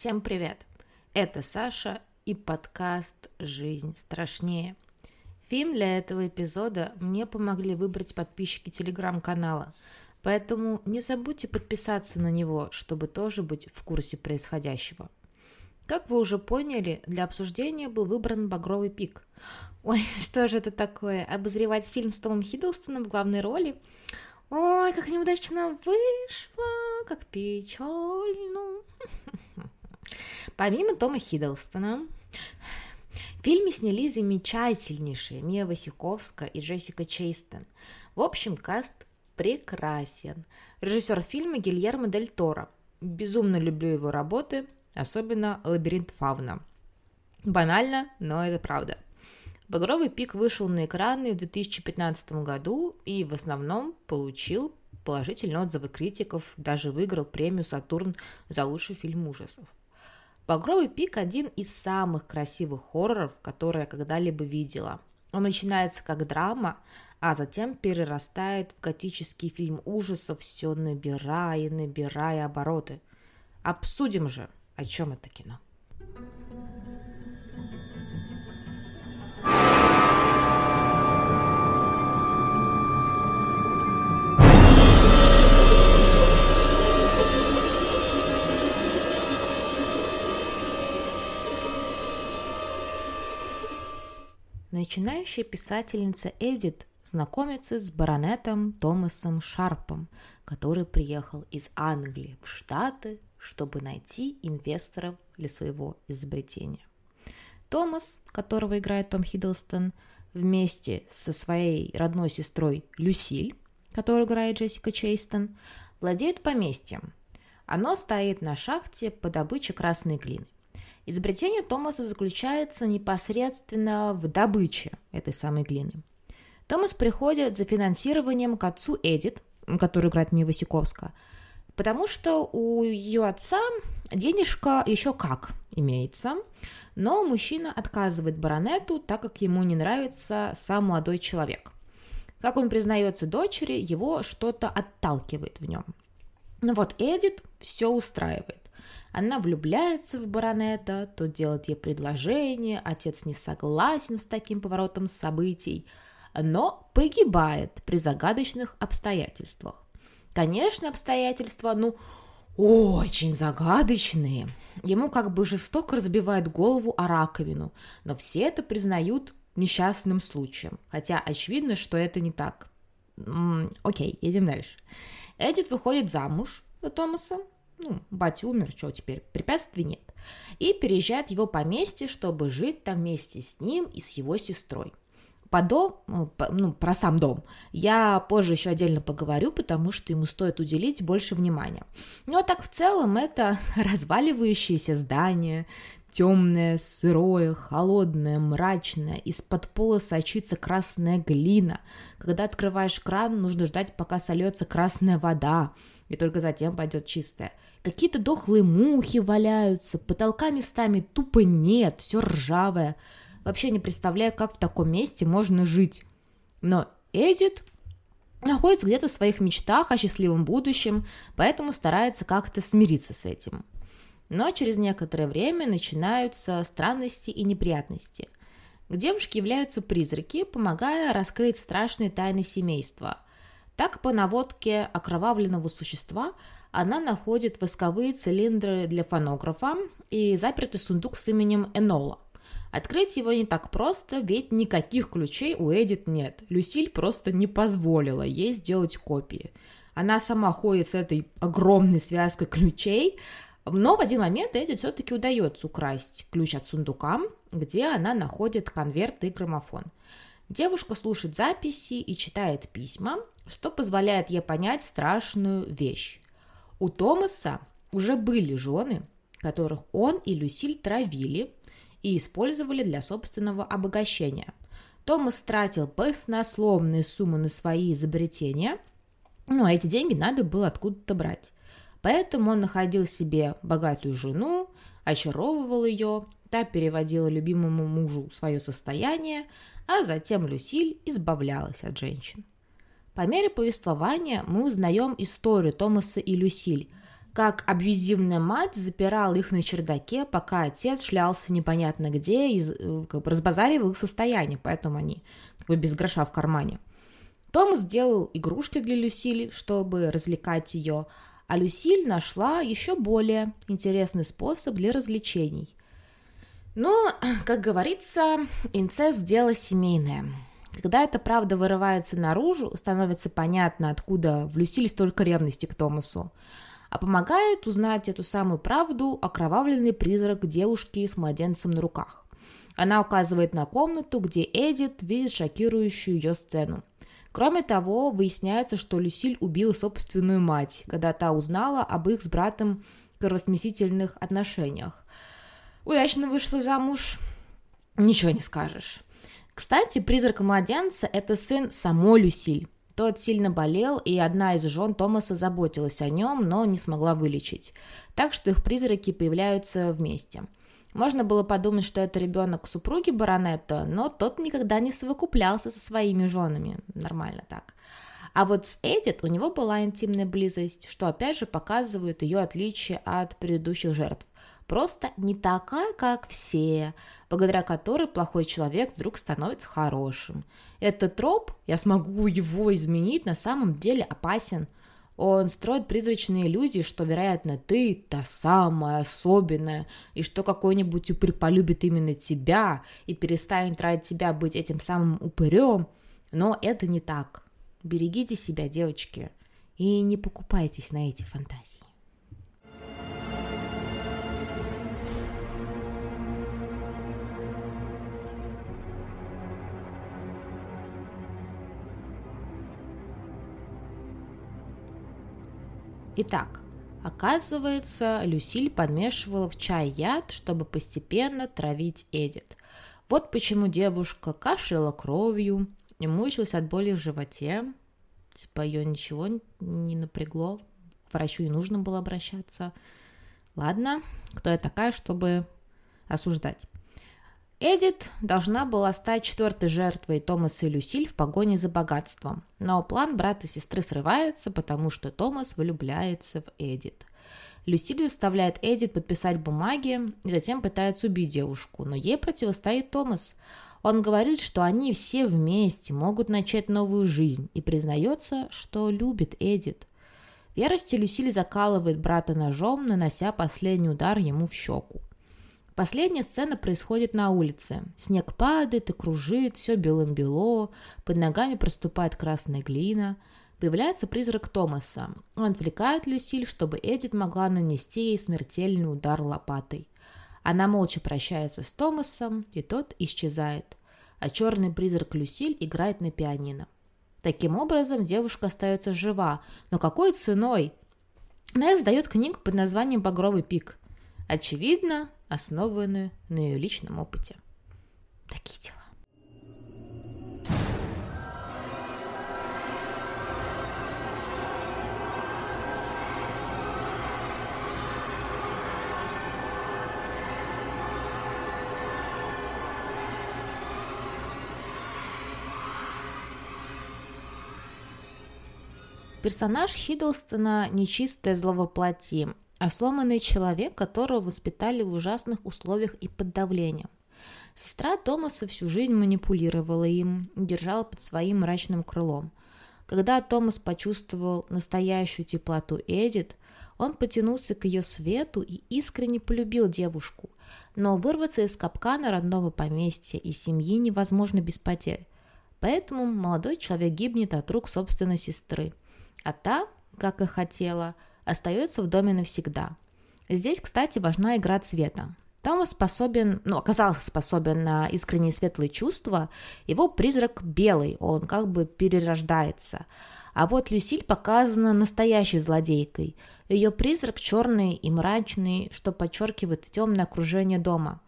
Всем привет! Это Саша и подкаст «Жизнь страшнее». Фильм для этого эпизода мне помогли выбрать подписчики телеграм-канала, поэтому не забудьте подписаться на него, чтобы тоже быть в курсе происходящего. Как вы уже поняли, для обсуждения был выбран «Багровый пик». Ой, что же это такое? Обозревать фильм с Томом Хиддлстоном в главной роли? Ой, как неудачно вышло, как печально. Помимо Тома Хиддлстона, в фильме снялись замечательнейшие Мия Васиковска и Джессика Чейстон. В общем, каст прекрасен. Режиссер фильма Гильермо Дель Торо. Безумно люблю его работы, особенно «Лабиринт фауна». Банально, но это правда. «Багровый пик» вышел на экраны в 2015 году и в основном получил положительные отзывы критиков, даже выиграл премию «Сатурн» за лучший фильм ужасов. «Багровый пик» – один из самых красивых хорроров, которые я когда-либо видела. Он начинается как драма, а затем перерастает в готический фильм ужасов, все набирая и набирая обороты. Обсудим же, о чем это кино. Начинающая писательница Эдит знакомится с баронетом Томасом Шарпом, который приехал из Англии в Штаты, чтобы найти инвесторов для своего изобретения. Томас, которого играет Том Хиддлстон, вместе со своей родной сестрой Люсиль, которую играет Джессика Чейстон, владеют поместьем. Оно стоит на шахте по добыче красной глины. Изобретение Томаса заключается непосредственно в добыче этой самой глины. Томас приходит за финансированием к отцу Эдит, который играет Мия Васиковска, потому что у ее отца денежка еще как имеется, но мужчина отказывает баронету, так как ему не нравится сам молодой человек. Как он признается дочери, его что-то отталкивает в нем. Ну вот Эдит все устраивает. Она влюбляется в баронета, тот делает ей предложение, отец не согласен с таким поворотом событий, но погибает при загадочных обстоятельствах. Конечно, обстоятельства, ну, очень загадочные. Ему как бы жестоко разбивает голову о раковину, но все это признают несчастным случаем, хотя очевидно, что это не так. М-м, окей, едем дальше. Эдит выходит замуж за Томаса, ну, батя умер, что теперь, препятствий нет, и переезжает в его поместье, чтобы жить там вместе с ним и с его сестрой. По дом, ну, ну, про сам дом я позже еще отдельно поговорю, потому что ему стоит уделить больше внимания. Но ну, а так в целом это разваливающееся здание, темное, сырое, холодное, мрачное, из-под пола сочится красная глина. Когда открываешь кран, нужно ждать, пока сольется красная вода, и только затем пойдет чистая. Какие-то дохлые мухи валяются, потолка местами тупо нет, все ржавое. Вообще не представляю, как в таком месте можно жить. Но Эдит находится где-то в своих мечтах о счастливом будущем, поэтому старается как-то смириться с этим. Но через некоторое время начинаются странности и неприятности. К девушке являются призраки, помогая раскрыть страшные тайны семейства. Так, по наводке окровавленного существа – она находит восковые цилиндры для фонографа и запертый сундук с именем Энола. Открыть его не так просто, ведь никаких ключей у Эдит нет. Люсиль просто не позволила ей сделать копии. Она сама ходит с этой огромной связкой ключей, но в один момент Эдит все-таки удается украсть ключ от сундука, где она находит конверт и граммофон. Девушка слушает записи и читает письма, что позволяет ей понять страшную вещь. У Томаса уже были жены, которых он и Люсиль травили и использовали для собственного обогащения. Томас тратил баснословные суммы на свои изобретения, но эти деньги надо было откуда-то брать. Поэтому он находил себе богатую жену, очаровывал ее, та переводила любимому мужу свое состояние, а затем Люсиль избавлялась от женщин. По мере повествования мы узнаем историю Томаса и Люсиль, как абьюзивная мать запирала их на чердаке, пока отец шлялся непонятно где и э, как бы разбазаривал их состояние, поэтому они как бы без гроша в кармане. Том сделал игрушки для Люсили, чтобы развлекать ее, а Люсиль нашла еще более интересный способ для развлечений. Но, как говорится, инцест – дело семейное. Когда эта правда вырывается наружу, становится понятно, откуда в Люсиль столько ревности к Томасу. А помогает узнать эту самую правду окровавленный призрак девушки с младенцем на руках. Она указывает на комнату, где Эдит видит шокирующую ее сцену. Кроме того, выясняется, что Люсиль убила собственную мать, когда та узнала об их с братом кровосмесительных отношениях. Удачно вышла замуж, ничего не скажешь. Кстати, призрак младенца – это сын самой Люсиль. Тот сильно болел, и одна из жен Томаса заботилась о нем, но не смогла вылечить. Так что их призраки появляются вместе – можно было подумать, что это ребенок супруги баронета, но тот никогда не совокуплялся со своими женами. Нормально так. А вот с Эдит у него была интимная близость, что опять же показывает ее отличие от предыдущих жертв. Просто не такая, как все, благодаря которой плохой человек вдруг становится хорошим. Этот троп, я смогу его изменить, на самом деле опасен – он строит призрачные иллюзии, что, вероятно, ты та самая особенная, и что какой-нибудь упырь полюбит именно тебя и перестанет ради тебя быть этим самым упырем. Но это не так. Берегите себя, девочки, и не покупайтесь на эти фантазии. Итак, оказывается, Люсиль подмешивала в чай яд, чтобы постепенно травить Эдит. Вот почему девушка кашляла кровью и мучилась от боли в животе. Типа ее ничего не напрягло, к врачу не нужно было обращаться. Ладно, кто я такая, чтобы осуждать. Эдит должна была стать четвертой жертвой Томаса и Люсиль в погоне за богатством, но план брата и сестры срывается, потому что Томас влюбляется в Эдит. Люсиль заставляет Эдит подписать бумаги и затем пытается убить девушку, но ей противостоит Томас. Он говорит, что они все вместе могут начать новую жизнь и признается, что любит Эдит. В ярости Люсиль закалывает брата ножом, нанося последний удар ему в щеку. Последняя сцена происходит на улице. Снег падает и кружит, все белым-бело, под ногами проступает красная глина. Появляется призрак Томаса. Он отвлекает Люсиль, чтобы Эдит могла нанести ей смертельный удар лопатой. Она молча прощается с Томасом, и тот исчезает. А черный призрак Люсиль играет на пианино. Таким образом, девушка остается жива. Но какой ценой? Она издает книгу под названием «Багровый пик». Очевидно, основанную на ее личном опыте. Такие дела. Персонаж Хиддлстона – нечистое зловоплотие, а сломанный человек, которого воспитали в ужасных условиях и под давлением. Сестра Томаса всю жизнь манипулировала им, держала под своим мрачным крылом. Когда Томас почувствовал настоящую теплоту Эдит, он потянулся к ее свету и искренне полюбил девушку. Но вырваться из капкана родного поместья и семьи невозможно без потерь. Поэтому молодой человек гибнет от рук собственной сестры. А та, как и хотела – остается в доме навсегда. Здесь, кстати, важна игра цвета. Томас способен, ну, оказался способен на искренние светлые чувства. Его призрак белый, он как бы перерождается. А вот Люсиль показана настоящей злодейкой. Ее призрак черный и мрачный, что подчеркивает темное окружение дома.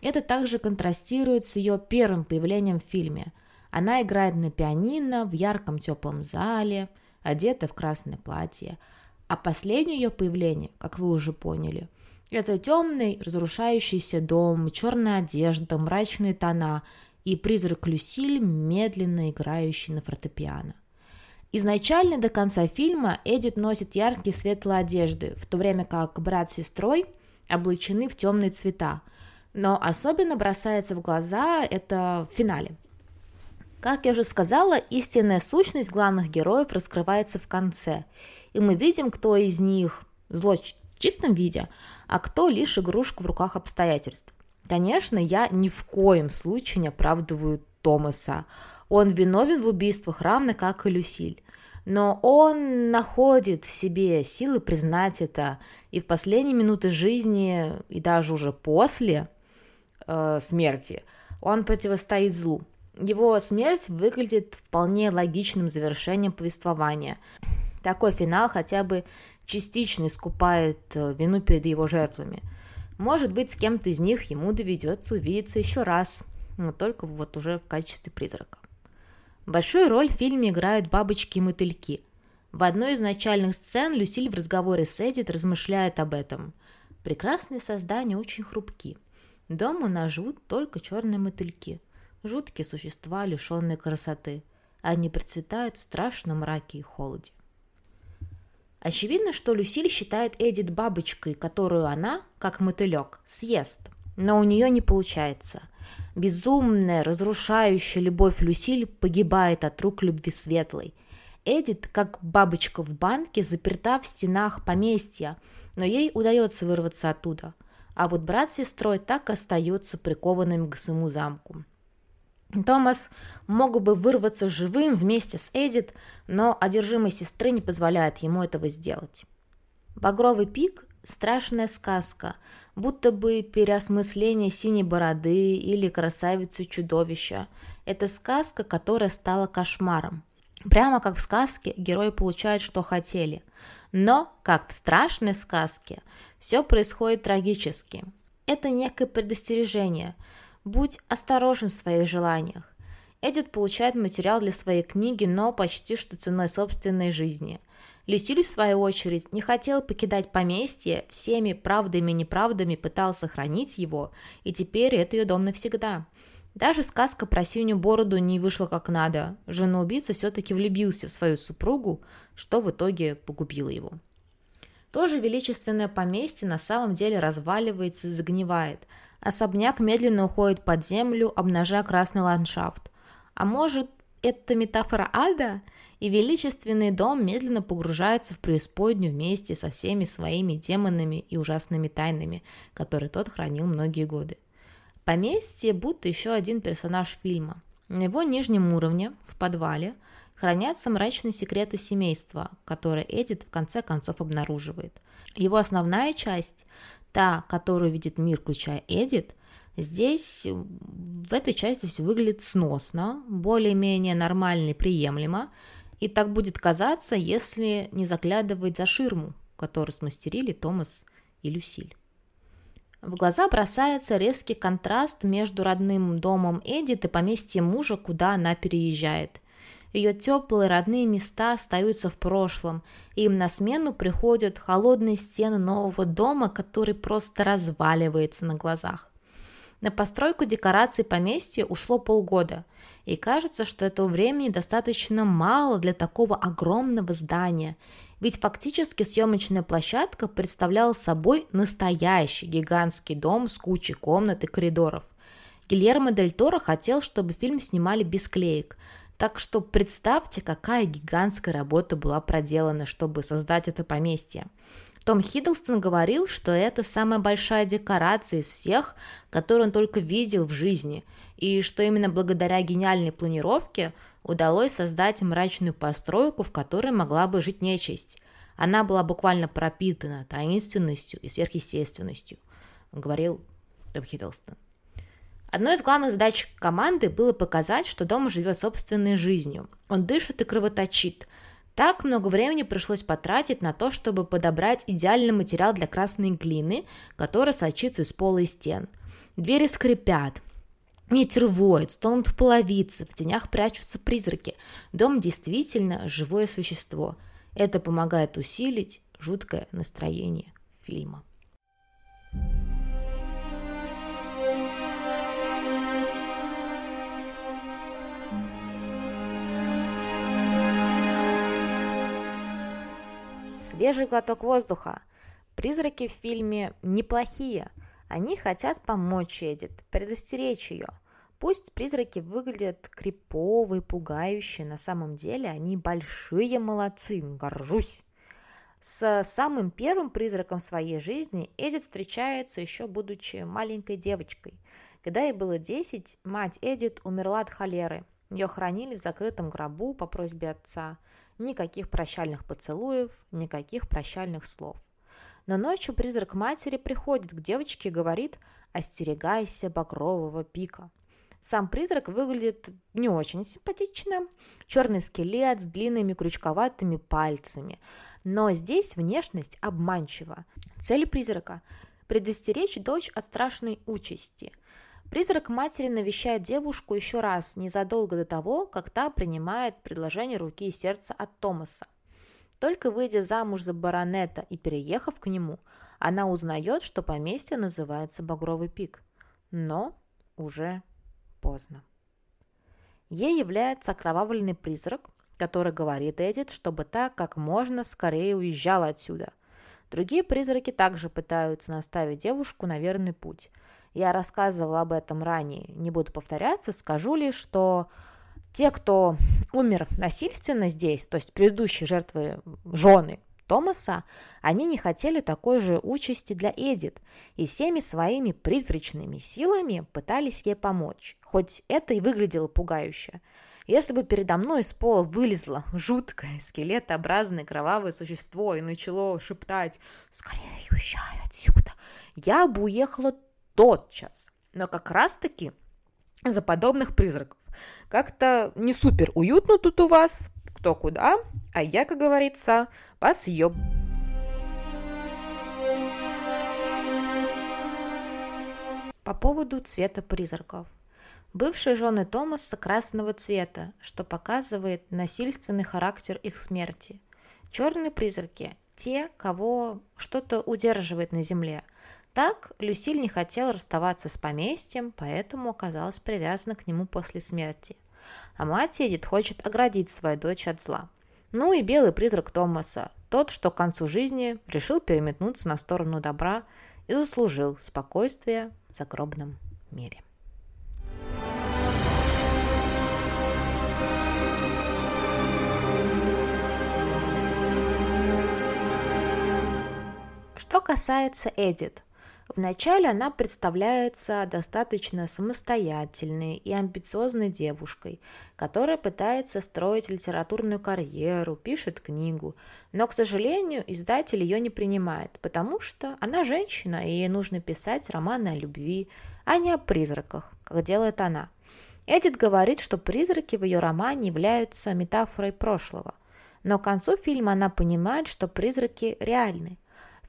Это также контрастирует с ее первым появлением в фильме. Она играет на пианино в ярком теплом зале, одета в красное платье – а последнее ее появление, как вы уже поняли, это темный разрушающийся дом, черная одежда, мрачные тона и призрак Люсиль, медленно играющий на фортепиано. Изначально до конца фильма Эдит носит яркие светлые одежды, в то время как брат с сестрой облачены в темные цвета. Но особенно бросается в глаза это в финале. Как я уже сказала, истинная сущность главных героев раскрывается в конце, и мы видим, кто из них зло в чистом виде, а кто лишь игрушка в руках обстоятельств. Конечно, я ни в коем случае не оправдываю Томаса. Он виновен в убийствах, равно как и Люсиль. Но он находит в себе силы признать это, и в последние минуты жизни, и даже уже после э, смерти, он противостоит злу. Его смерть выглядит вполне логичным завершением повествования. Такой финал хотя бы частично искупает э, вину перед его жертвами. Может быть, с кем-то из них ему доведется увидеться еще раз, но только вот уже в качестве призрака. Большую роль в фильме играют бабочки и мотыльки. В одной из начальных сцен Люсиль в разговоре с Эдит размышляет об этом. Прекрасные создания очень хрупки. Дома нас живут только черные мотыльки. Жуткие существа, лишенные красоты. Они процветают в страшном мраке и холоде. Очевидно, что Люсиль считает Эдит бабочкой, которую она, как мотылек, съест. Но у нее не получается. Безумная, разрушающая любовь Люсиль погибает от рук любви светлой. Эдит, как бабочка в банке, заперта в стенах поместья, но ей удается вырваться оттуда. А вот брат с сестрой так остается прикованным к своему замку. Томас мог бы вырваться живым вместе с Эдит, но одержимость сестры не позволяет ему этого сделать. «Багровый пик» – страшная сказка – будто бы переосмысление синей бороды или красавицы-чудовища. Это сказка, которая стала кошмаром. Прямо как в сказке герои получают, что хотели. Но, как в страшной сказке, все происходит трагически. Это некое предостережение. Будь осторожен в своих желаниях. Эдит получает материал для своей книги, но почти что ценой собственной жизни – Люсиль, в свою очередь, не хотел покидать поместье, всеми правдами и неправдами пытал сохранить его, и теперь это ее дом навсегда. Даже сказка про синюю бороду не вышла как надо. Жена-убийца все-таки влюбился в свою супругу, что в итоге погубило его. Тоже величественное поместье на самом деле разваливается и загнивает. Особняк медленно уходит под землю, обнажая красный ландшафт. А может, это метафора ада? и величественный дом медленно погружается в преисподнюю вместе со всеми своими демонами и ужасными тайнами, которые тот хранил многие годы. Поместье будто еще один персонаж фильма. На его нижнем уровне, в подвале, хранятся мрачные секреты семейства, которые Эдит в конце концов обнаруживает. Его основная часть, та, которую видит мир, включая Эдит, здесь в этой части все выглядит сносно, более-менее нормально и приемлемо, и так будет казаться, если не заглядывать за ширму, которую смастерили Томас и Люсиль. В глаза бросается резкий контраст между родным домом Эдит и поместьем мужа, куда она переезжает. Ее теплые родные места остаются в прошлом, и им на смену приходят холодные стены нового дома, который просто разваливается на глазах. На постройку декораций поместья ушло полгода, и кажется, что этого времени достаточно мало для такого огромного здания, ведь фактически съемочная площадка представляла собой настоящий гигантский дом с кучей комнат и коридоров. Гильермо Дель Торо хотел, чтобы фильм снимали без клеек, так что представьте, какая гигантская работа была проделана, чтобы создать это поместье. Том Хиддлстон говорил, что это самая большая декорация из всех, которую он только видел в жизни – и что именно благодаря гениальной планировке удалось создать мрачную постройку, в которой могла бы жить нечисть. Она была буквально пропитана таинственностью и сверхъестественностью, говорил Том Хиддлстон. Одной из главных задач команды было показать, что дом живет собственной жизнью. Он дышит и кровоточит. Так много времени пришлось потратить на то, чтобы подобрать идеальный материал для красной глины, которая сочится из пола и стен. Двери скрипят, Ветер воет, стонут половицы, в тенях прячутся призраки. Дом действительно живое существо. Это помогает усилить жуткое настроение фильма. Свежий глоток воздуха. Призраки в фильме неплохие. Они хотят помочь Эдит, предостеречь ее. Пусть призраки выглядят крипово и пугающе, на самом деле они большие молодцы, горжусь. С самым первым призраком своей жизни Эдит встречается еще будучи маленькой девочкой. Когда ей было 10, мать Эдит умерла от холеры. Ее хранили в закрытом гробу по просьбе отца. Никаких прощальных поцелуев, никаких прощальных слов. Но ночью призрак матери приходит к девочке и говорит «Остерегайся багрового пика». Сам призрак выглядит не очень симпатично. Черный скелет с длинными крючковатыми пальцами. Но здесь внешность обманчива. Цель призрака – предостеречь дочь от страшной участи. Призрак матери навещает девушку еще раз, незадолго до того, как та принимает предложение руки и сердца от Томаса. Только выйдя замуж за баронета и переехав к нему, она узнает, что поместье называется Багровый пик. Но уже поздно. Ей является окровавленный призрак, который говорит Эдит, чтобы так как можно скорее уезжала отсюда. Другие призраки также пытаются наставить девушку на верный путь. Я рассказывала об этом ранее, не буду повторяться, скажу лишь, что те, кто умер насильственно здесь, то есть предыдущие жертвы жены Томаса, они не хотели такой же участи для Эдит и всеми своими призрачными силами пытались ей помочь, хоть это и выглядело пугающе. Если бы передо мной из пола вылезло жуткое скелетообразное кровавое существо и начало шептать «Скорее уезжай отсюда!», я бы уехала тотчас. Но как раз-таки за подобных призраков. Как-то не супер уютно тут у вас, кто куда, а я, как говорится, вас ёб... По поводу цвета призраков. Бывшие жены Томаса красного цвета, что показывает насильственный характер их смерти. Черные призраки – те, кого что-то удерживает на земле – так Люсиль не хотела расставаться с поместьем, поэтому оказалась привязана к нему после смерти. А мать Эдит хочет оградить свою дочь от зла. Ну и белый призрак Томаса, тот, что к концу жизни решил переметнуться на сторону добра и заслужил спокойствие в загробном мире. Что касается Эдит, Вначале она представляется достаточно самостоятельной и амбициозной девушкой, которая пытается строить литературную карьеру, пишет книгу, но, к сожалению, издатель ее не принимает, потому что она женщина, и ей нужно писать романы о любви, а не о призраках, как делает она. Эдит говорит, что призраки в ее романе являются метафорой прошлого, но к концу фильма она понимает, что призраки реальны,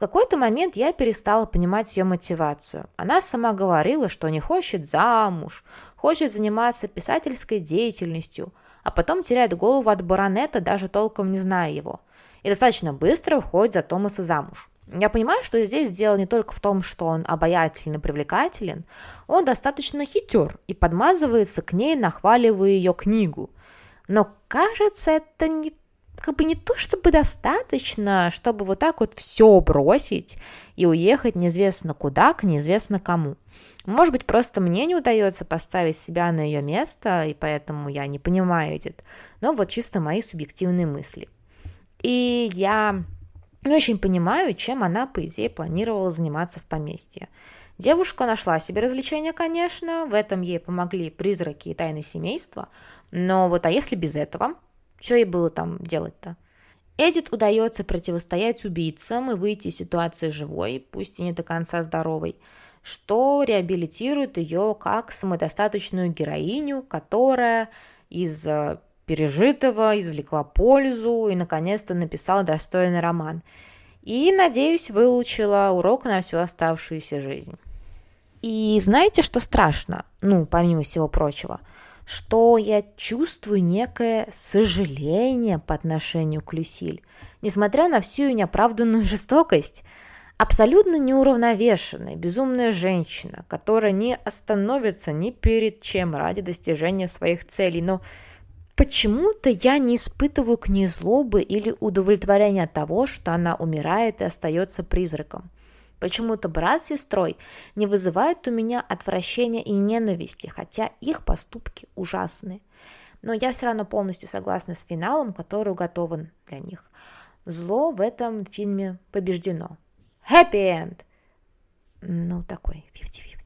в какой-то момент я перестала понимать ее мотивацию. Она сама говорила, что не хочет замуж, хочет заниматься писательской деятельностью, а потом теряет голову от баронета, даже толком не зная его. И достаточно быстро уходит за Томаса замуж. Я понимаю, что здесь дело не только в том, что он обаятельный, привлекателен, он достаточно хитер и подмазывается к ней, нахваливая ее книгу. Но кажется, это не как бы не то чтобы достаточно, чтобы вот так вот все бросить и уехать неизвестно куда, к неизвестно кому. Может быть, просто мне не удается поставить себя на ее место, и поэтому я не понимаю Эдит. Но вот чисто мои субъективные мысли. И я не очень понимаю, чем она, по идее, планировала заниматься в поместье. Девушка нашла себе развлечения, конечно, в этом ей помогли призраки и тайны семейства, но вот а если без этого – что ей было там делать-то? Эдит удается противостоять убийцам и выйти из ситуации живой, пусть и не до конца здоровой, что реабилитирует ее как самодостаточную героиню, которая из э, пережитого извлекла пользу и, наконец-то, написала достойный роман. И, надеюсь, выучила урок на всю оставшуюся жизнь. И знаете, что страшно? Ну, помимо всего прочего – что я чувствую некое сожаление по отношению к Люсиль, несмотря на всю ее неоправданную жестокость. Абсолютно неуравновешенная, безумная женщина, которая не остановится ни перед чем ради достижения своих целей, но Почему-то я не испытываю к ней злобы или удовлетворения от того, что она умирает и остается призраком. Почему-то брат с сестрой не вызывают у меня отвращения и ненависти, хотя их поступки ужасны. Но я все равно полностью согласна с финалом, который уготован для них. Зло в этом фильме побеждено. Happy end! Ну, такой 50-50.